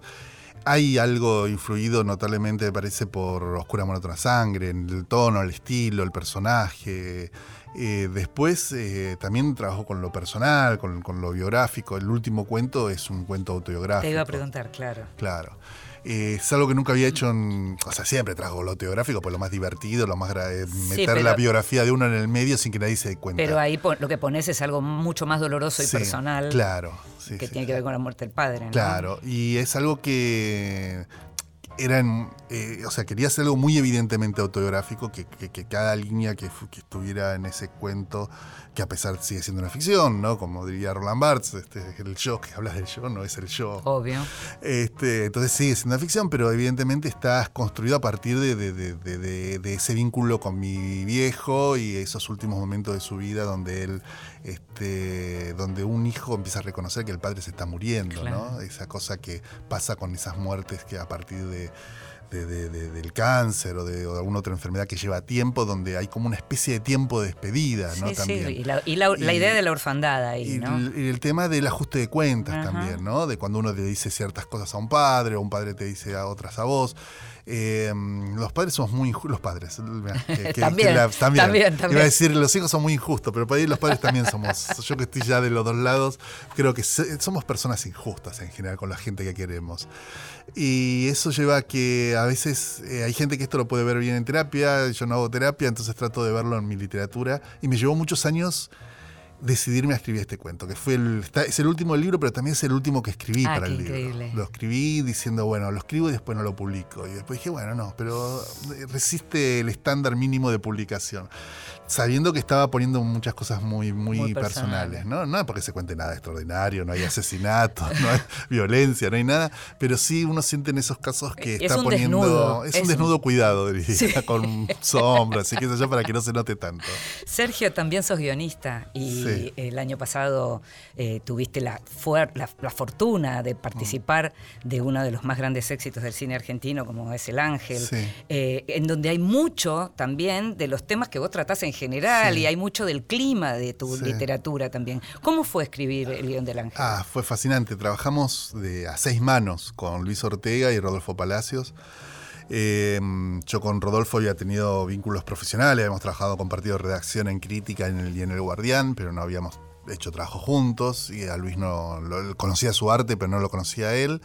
Hay algo influido notablemente, me parece, por Oscura Otra Sangre, en el tono, el estilo, el personaje. Eh, después eh, también trabajo con lo personal, con, con lo biográfico. El último cuento es un cuento autobiográfico. Te iba a preguntar, claro. Claro. Eh, es algo que nunca había hecho en. O sea, siempre trabajo lo autobiográfico, pues lo más divertido, lo más eh, meter pero- la biografía de uno en el medio sin que nadie se dé cuenta. Pero ahí lo que pones es algo mucho más doloroso y Sí, personal. Claro. sí, que sí, tiene sí. que ver con la muerte del padre. ¿no? Claro, y es algo que eran, eh, o sea, quería hacer algo muy evidentemente autobiográfico, que, que- que cada línea que, que estuviera en ese cuento, que a pesar sigue siendo una ficción, ¿no? Como diría Roland Barthes, este, el yo, que hablas del yo, no es el yo. Obvio. Este, entonces sigue siendo una ficción, pero evidentemente está construido a partir de, de- de- de- de- de ese vínculo con mi viejo y esos últimos momentos de su vida donde él, este, donde un hijo empieza a reconocer que el padre se está muriendo, Claro. ¿no? Esa cosa que pasa con esas muertes que a partir de, de- de- de- del cáncer o de, o alguna otra enfermedad que lleva tiempo, donde hay como una especie de tiempo de despedida, ¿no? Sí, sí. También. Y la, y la- la Y- idea de la orfandad ahí, Y, ¿no? el, y el tema del ajuste de cuentas Ajá. también, ¿no? De cuando uno le dice ciertas cosas a un padre, o un padre te dice a otras a vos. Eh, los padres somos muy injustos. Los padres. mirá, que- que- También, que la- también. también, Iba también. a decir, los hijos son muy injustos, pero para ahí los padres también somos. yo que estoy ya de los dos lados, creo que se- somos personas injustas en general con la gente que queremos. Y eso lleva a que a veces eh, hay gente que esto lo puede ver bien en terapia, yo no hago terapia, entonces trato de verlo en mi literatura. Y me llevó muchos años decidirme a escribir este cuento, que fue el, está- es el último del libro, pero también es el último que escribí Ah, para el libro. increíble. Lo escribí diciendo, bueno, lo escribo y después no lo publico. Y después dije, bueno, no, pero resiste el estándar mínimo de publicación. Sabiendo que estaba poniendo muchas cosas muy, muy, Muy personales. personales, ¿no? No es porque se cuente nada extraordinario, no hay asesinatos, no hay violencia, no hay nada, pero sí uno siente en esos casos que Es está un poniendo. desnudo, Es es un un- desnudo cuidado, diría, con sombras y qué sé yo, para que no se note tanto. Sergio, también sos guionista y Sí. El año pasado eh, tuviste la, fuer- la, la fortuna de participar de uno de los más grandes éxitos del cine argentino, como es El Ángel, Sí. eh, en donde hay mucho también de los temas que vos tratás en general Sí. y hay mucho del clima de tu literatura también. ¿Cómo fue escribir El guion del Ángel? Ah, fue fascinante. Trabajamos de, a seis manos con Luis Ortega y Rodolfo Palacios. Eh, yo con Rodolfo había tenido vínculos profesionales, habíamos trabajado compartido redacción en crítica en el, y en El Guardián, pero no habíamos hecho trabajo juntos y a Luis no lo, conocía su arte, pero no lo conocía él.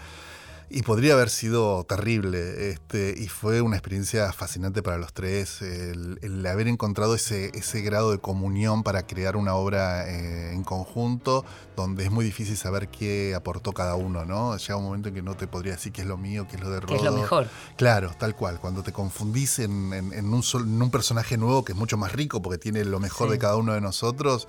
Y podría haber sido terrible. Este, y fue una experiencia fascinante para los tres. El, el haber encontrado ese, ese grado de comunión para crear una obra eh, en conjunto, donde es muy difícil saber qué aportó cada uno, ¿no? Llega un momento en que no te podría decir qué es lo mío, qué es lo de Rodo. Que es lo mejor. Claro, tal cual. Cuando te confundís en, en- en un, sol- en un personaje nuevo que es mucho más rico porque tiene lo mejor Sí. de cada uno de nosotros.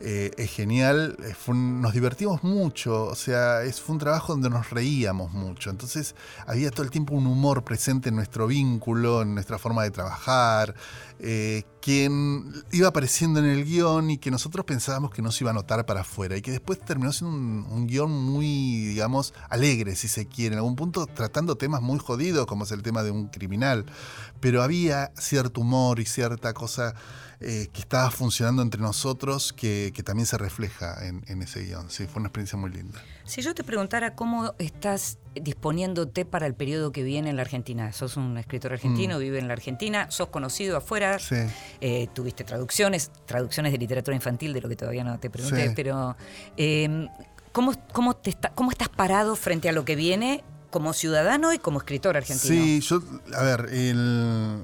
Eh, es genial. Eh, nos divertimos mucho, o sea, es, fue un trabajo donde nos reíamos mucho. Entonces había todo el tiempo un humor presente en nuestro vínculo, en nuestra forma de trabajar, eh, que en- iba apareciendo en el guion y que nosotros pensábamos que no se iba a notar para afuera y que después terminó siendo un, guion muy, digamos, alegre, si se quiere, en algún punto tratando temas muy jodidos, como es el tema de un criminal. Pero había cierto humor y cierta cosa eh, que estaba funcionando entre nosotros que, que también se refleja en, en ese guion. Sí, fue una experiencia muy linda. Si yo te preguntara cómo estás disponiéndote para el periodo que viene en la Argentina. Sos un escritor argentino, vive en la Argentina, sos conocido afuera, Mm. Sí. eh, tuviste traducciones, traducciones de literatura infantil, de lo que todavía no te pregunté, Sí. pero eh, ¿cómo, cómo, te está- ¿cómo estás parado frente a lo que viene como ciudadano y como escritor argentino? Sí, yo, a ver, el-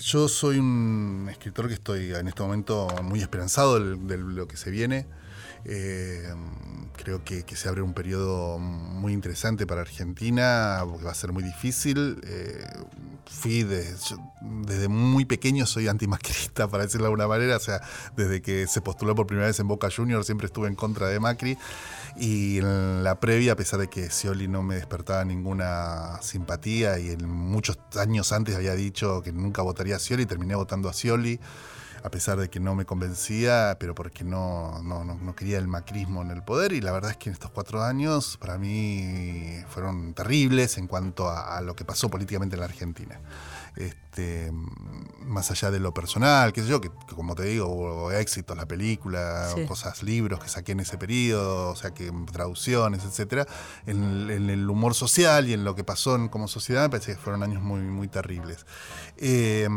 yo soy un escritor que estoy en este momento muy esperanzado de lo que se viene. Eh, creo que, que se abre un periodo muy interesante para Argentina, porque va a ser muy difícil. Eh, fui de- yo desde muy pequeño soy antimacrista, para decirlo de alguna manera. O sea, desde que se postuló por primera vez en Boca Juniors siempre estuve en contra de Macri. Y en la previa, a pesar de que Scioli no me despertaba ninguna simpatía y en muchos años antes había dicho que nunca votaría a Scioli, terminé votando a Scioli, a pesar de que no me convencía, pero porque no, no, no- no quería el macrismo en el poder. Y la verdad es que en estos cuatro años para mí fueron terribles en cuanto a, a lo que pasó políticamente en la Argentina. Este, más allá de lo personal, qué sé yo, que, que como te digo, hubo éxitos, la película, Sí. cosas, libros que saqué en ese periodo, o sea, que traducciones, etcétera. En, en el humor social y en lo que pasó en- como sociedad, me parece que fueron años muy, muy terribles. Eh,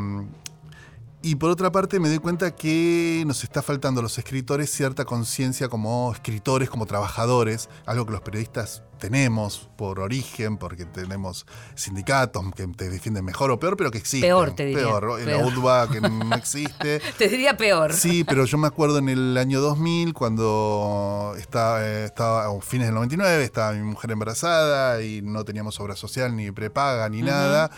y por otra parte me doy cuenta que nos está faltando a los escritores cierta conciencia como escritores, como trabajadores, algo que los periodistas tenemos por origen, porque tenemos sindicatos que te defienden mejor o peor, pero que existen. Peor, te diría. Peor, la Peor. UDBA que no existe. Te diría peor. Sí, pero yo me acuerdo en el año 2000, cuando estaba, eh, estaba a fines del 99, estaba mi mujer embarazada y no teníamos obra social, ni prepaga, ni nada.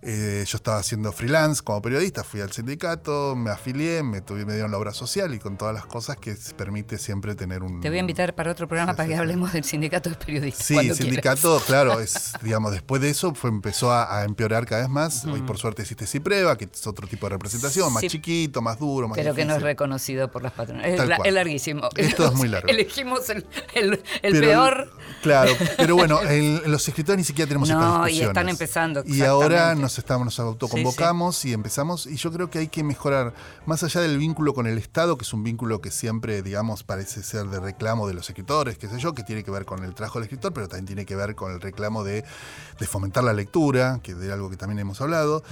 Eh, yo estaba haciendo freelance como periodista, fui al sindicato, me afilié, me, tuve, me dieron la obra social y con todas las cosas que permite siempre tener un... Te voy a invitar para otro programa Sí, para que hablemos del sindicato de periodistas. Sí, el quieras. sindicato, claro, es, digamos, después de eso fue, empezó a, a empeorar cada vez más. Hoy por suerte existe Cipreva, que es otro tipo de representación, más chiquito, más duro, más Pero que no es reconocido por las patronas. Es, la- larguísimo. Esto es muy largo. Elegimos el, el- el Pero- peor. Claro, pero bueno, el- los escritores ni siquiera tenemos No, estas y discusiones. están empezando, Y ahora exactamente. Nos estamos, nos autoconvocamos y empezamos. Y yo creo que hay que mejorar, más allá del vínculo con el Estado, que es un vínculo que siempre, digamos, parece ser de reclamo de los escritores, qué sé yo, que tiene que ver con el trabajo del escritor, pero también tiene que ver con el reclamo de, de fomentar la lectura, que de algo que también hemos hablado.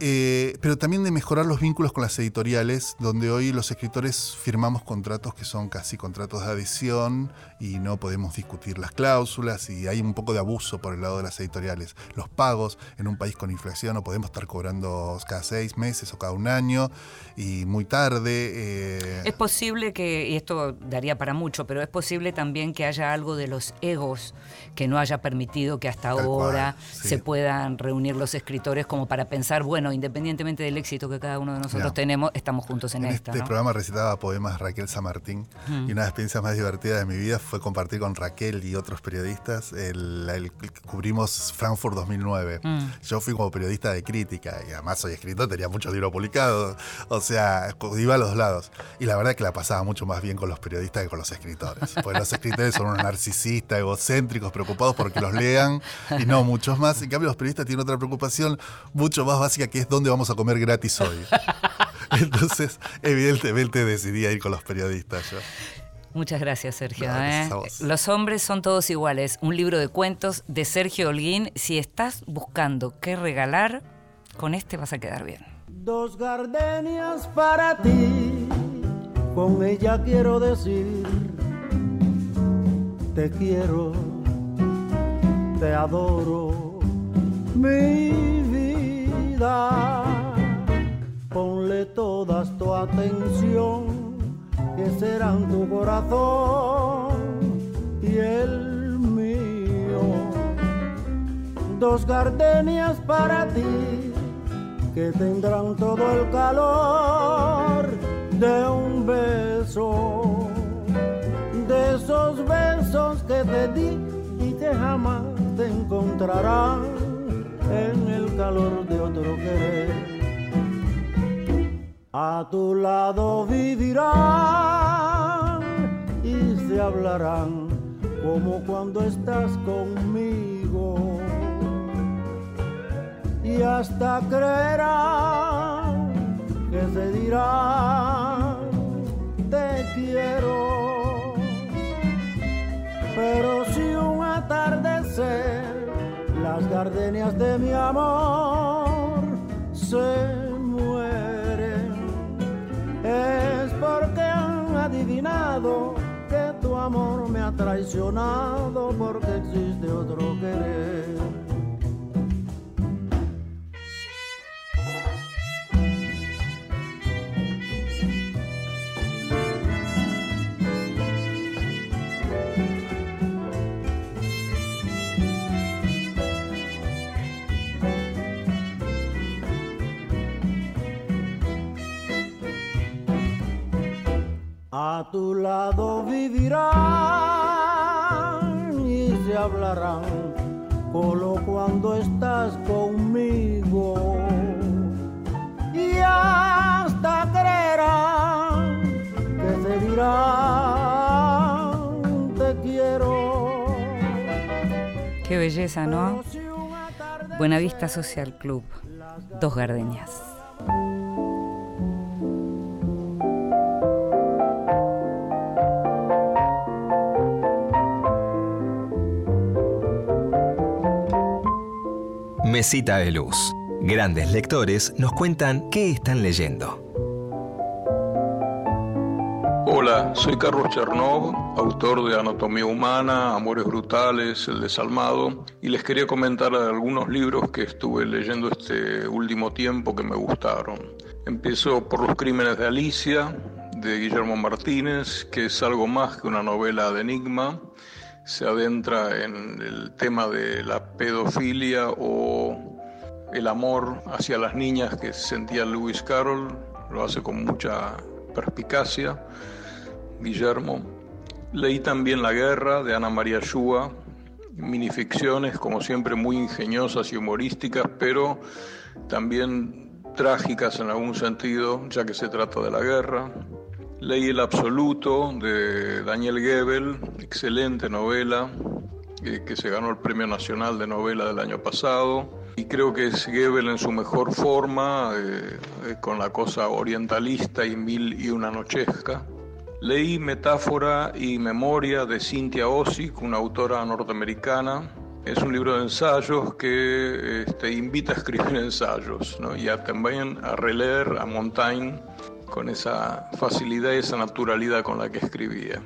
Eh, pero también de mejorar los vínculos con las editoriales, donde hoy los escritores firmamos contratos que son casi contratos de adhesión y no podemos discutir las cláusulas y hay un poco de abuso por el lado de las editoriales. Los pagos en un país con inflación no podemos estar cobrando cada seis meses o cada un año y muy tarde. eh, Es posible que, y esto daría para mucho, pero es posible también que haya algo de los egos que no haya permitido que hasta Tal ahora cual, sí. se puedan reunir los escritores como para pensar, bueno, independientemente del éxito que cada uno de nosotros Ya. tenemos, estamos juntos en, En esta. este ¿no? programa recitaba poemas Raquel San Martín y una de las experiencias más divertidas de mi vida fue compartir con Raquel y otros periodistas el, el- cubrimos Frankfurt 2009. Mm. Yo fui como periodista de crítica y además soy escritor, tenía muchos libros publicados, o sea, iba a los lados. Y la verdad es que la pasaba mucho más bien con los periodistas que con los escritores, porque los escritores son unos narcisistas, egocéntricos, preocupados porque los lean y no muchos más. En cambio los periodistas tienen otra preocupación mucho más básica que es dónde vamos a comer gratis hoy. Entonces, evidentemente decidí ir con los periodistas yo. Muchas gracias, Sergio. No, gracias ¿eh? Los hombres son todos iguales. Un libro de cuentos de Sergio Holguín. Si estás buscando qué regalar, con este vas a quedar bien. Dos gardenias para ti, con ella quiero decir, te quiero, te adoro, mi vida. Ponle todas tu atención, serán tu corazón y el mío. Dos gardenias para ti que tendrán todo el calor de un beso, de esos besos que te di y que jamás te encontrarán en el calor de otro querer. A tu lado vivirán y se hablarán como cuando estás conmigo. Y hasta creerán que se dirán te quiero. Pero si un atardecer las gardenias de mi amor se que tu amor me ha traicionado porque existe otro querer. A tu lado vivirán y se hablarán, solo cuando estás conmigo. Y hasta creerán que se dirán te quiero. Qué belleza, ¿no? Buenavista Social Club, Dos Gardenias. Mesita de Luz. Grandes lectores nos cuentan qué están leyendo. Hola, soy Carlos Chernov, autor de Anatomía Humana, Amores Brutales, El Desalmado, y les quería comentar algunos libros que estuve leyendo este último tiempo que me gustaron. Empiezo por Los Crímenes de Alicia, de Guillermo Martínez, que es algo más que una novela de enigma. Se adentra en el tema de la pedofilia o el amor hacia las niñas que sentía Lewis Carroll. Lo hace con mucha perspicacia. Guillermo. Leí también La Guerra de Ana María Shua, minificciones como siempre muy ingeniosas y humorísticas, pero también trágicas en algún sentido, ya que se trata de la guerra. Leí El Absoluto de Daniel Gebel, excelente novela, eh, que se ganó el Premio Nacional de Novela del año pasado. Y creo que es Gebel en su mejor forma, eh, eh, con la cosa orientalista y mil y una nochesca. Leí Metáfora y Memoria de Cynthia Ozick, una autora norteamericana. Es un libro de ensayos que este, invita a escribir ensayos ¿no? y a, también a releer a Montaigne con esa facilidad y esa naturalidad con la que escribía.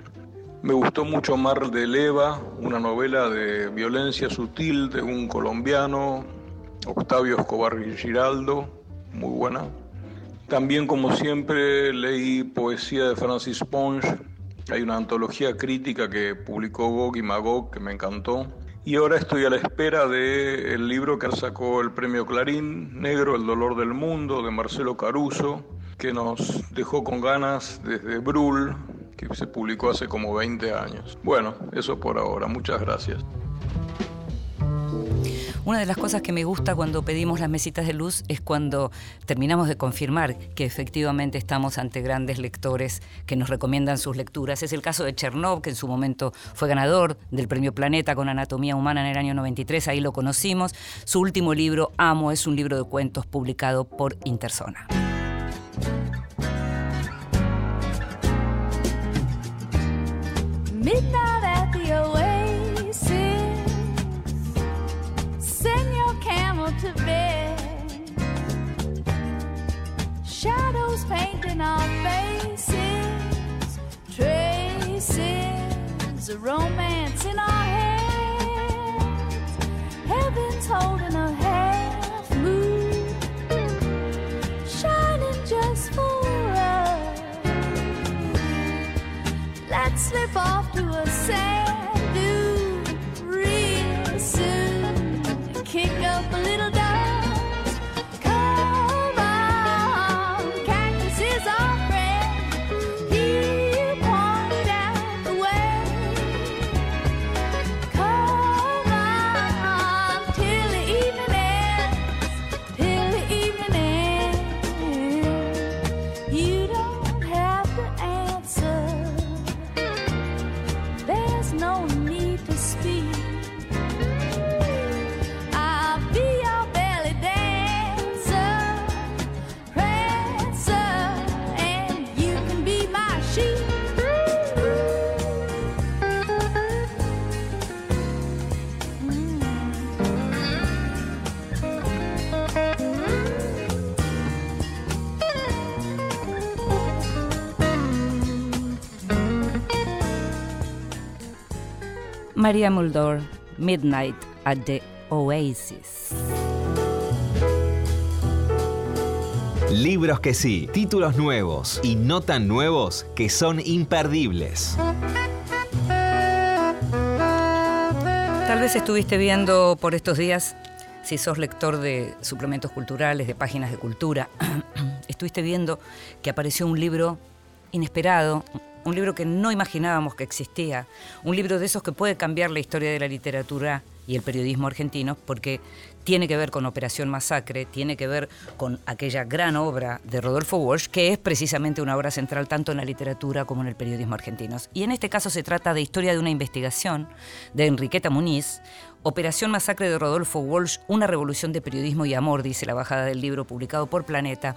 Me gustó mucho Mar de Leva, una novela de violencia sutil de un colombiano, Octavio Escobar Giraldo, muy buena. También, como siempre, leí poesía de Francis Ponge. Hay una antología crítica que publicó Gog y Magog que me encantó. Y ahora estoy a la espera del libro que sacó el premio Clarín, Negro, El dolor del mundo, de Marcelo Caruso, que nos dejó con ganas desde Brul, que se publicó hace como 20 años. Bueno, eso por ahora. Muchas gracias. Una de las cosas que me gusta cuando pedimos las mesitas de luz es cuando terminamos de confirmar que efectivamente estamos ante grandes lectores que nos recomiendan sus lecturas. Es el caso de Chernov, que en su momento fue ganador del Premio Planeta con Anatomía Humana en el año 93, ahí lo conocimos. Su último libro, Amo, es un libro de cuentos publicado por Intersona. Midnight at the oasis. Send your camel to bed. Shadows painting our faces. Traces of romance in our heads. Heaven's holding slip off Maria Muldaur, Midnight at the Oasis. Libros que sí, títulos nuevos y no tan nuevos que son imperdibles. Tal vez estuviste viendo por estos días, si sos lector de suplementos culturales, de páginas de cultura, estuviste viendo que apareció un libro inesperado, un libro que no imaginábamos que existía, un libro de esos que puede cambiar la historia de la literatura y el periodismo argentino, porque tiene que ver con Operación Masacre, tiene que ver con aquella gran obra de Rodolfo Walsh, que es precisamente una obra central tanto en la literatura como en el periodismo argentinos. Y en este caso se trata de Historia de una investigación de Enriqueta Muniz, Operación Masacre de Rodolfo Walsh, una revolución de periodismo y amor, dice la bajada del libro publicado por Planeta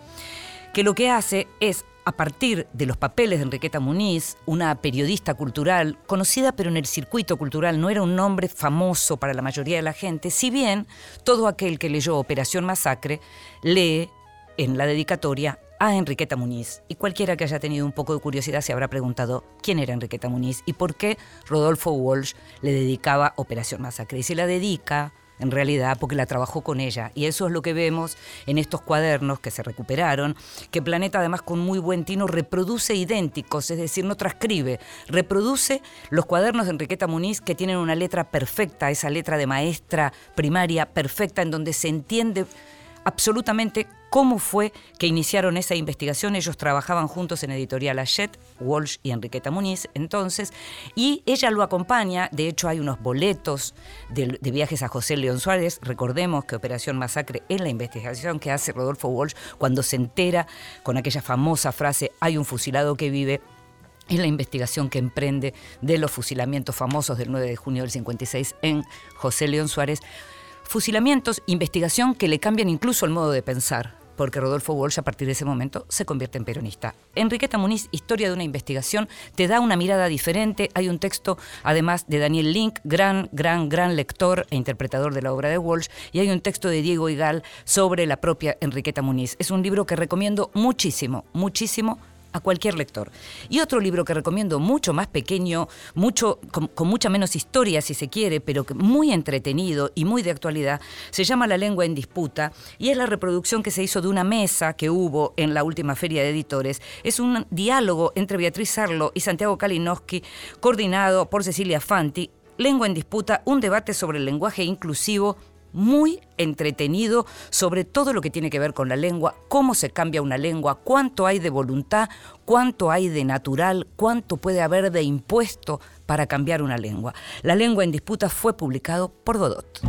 que lo que hace es, a partir de los papeles de Enriqueta Muniz, una periodista cultural, conocida pero en el circuito cultural, no era un nombre famoso para la mayoría de la gente, si bien todo aquel que leyó Operación Masacre lee en la dedicatoria a Enriqueta Muniz. Y cualquiera que haya tenido un poco de curiosidad se habrá preguntado quién era Enriqueta Muniz y por qué Rodolfo Walsh le dedicaba Operación Masacre. Y se la dedica en realidad, porque la trabajó con ella. Y eso es lo que vemos en estos cuadernos que se recuperaron, que Planeta además con muy buen tino reproduce idénticos, es decir, no transcribe, reproduce los cuadernos de Enriqueta Muniz que tienen una letra perfecta, esa letra de maestra primaria perfecta, en donde se entiende absolutamente cómo fue que iniciaron esa investigación. Ellos trabajaban juntos en Editorial Hachette, Walsh y Enriqueta Muniz, entonces, y ella lo acompaña. De hecho, hay unos boletos de, de viajes a José León Suárez. Recordemos que Operación Masacre es la investigación que hace Rodolfo Walsh cuando se entera con aquella famosa frase: hay un fusilado que vive. Es la investigación que emprende de los fusilamientos famosos del 9 de junio del 56 en José León Suárez. Fusilamientos, investigación que le cambian incluso el modo de pensar, porque Rodolfo Walsh a partir de ese momento se convierte en peronista. Enriqueta Muniz, Historia de una investigación, te da una mirada diferente. Hay un texto, además, de Daniel Link, gran, gran, gran lector e interpretador de la obra de Walsh, y hay un texto de Diego Igal sobre la propia Enriqueta Muniz. Es un libro que recomiendo muchísimo, muchísimo a cualquier lector. Y otro libro que recomiendo mucho más pequeño, mucho, con, mucha menos historia si se quiere, pero muy entretenido y muy de actualidad, se llama La lengua en disputa y es la reproducción que se hizo de una mesa que hubo en la última feria de editores. Es un diálogo entre Beatriz Sarlo y Santiago Kalinowski, coordinado por Cecilia Fanti. Lengua en disputa, un debate sobre el lenguaje inclusivo muy entretenido sobre todo lo que tiene que ver con la lengua, cómo se cambia una lengua, cuánto hay de voluntad, cuánto hay de natural, cuánto puede haber de impuesto para cambiar una lengua. La lengua en disputa fue publicado por Godot.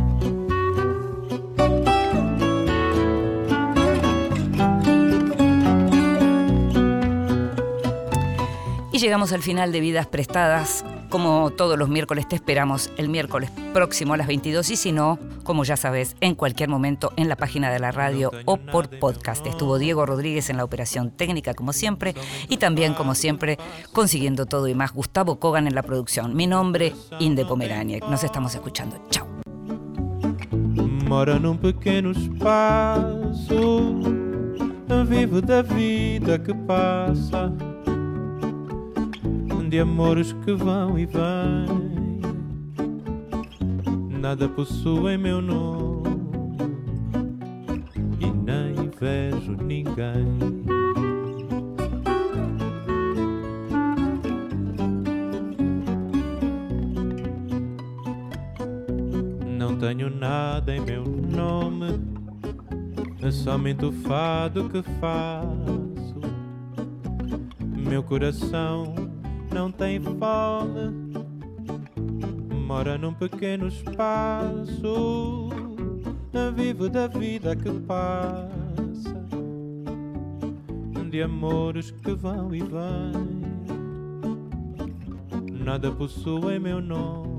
Y llegamos al final de Vidas Prestadas. Como todos los miércoles te esperamos el miércoles próximo a las 22 y si no, como ya sabes, en cualquier momento en la página de la radio o por podcast. Estuvo Diego Rodríguez en la operación técnica como siempre y también como siempre consiguiendo todo y más Gustavo Kogan en la producción. Mi nombre, Inde Pomeraniec. Nos estamos escuchando. Chao. Mora num pequeno espaço, vivo da vida que passa. De amores que vão e vêm. Nada possui meu nome e nem vejo ninguém. Não tenho nada em meu nome, é somente o fado que faço. Meu coração não tem fome, mora num pequeno espaço, vivo da vida que passa, de amores que vão e vêm. Nada possui meu nome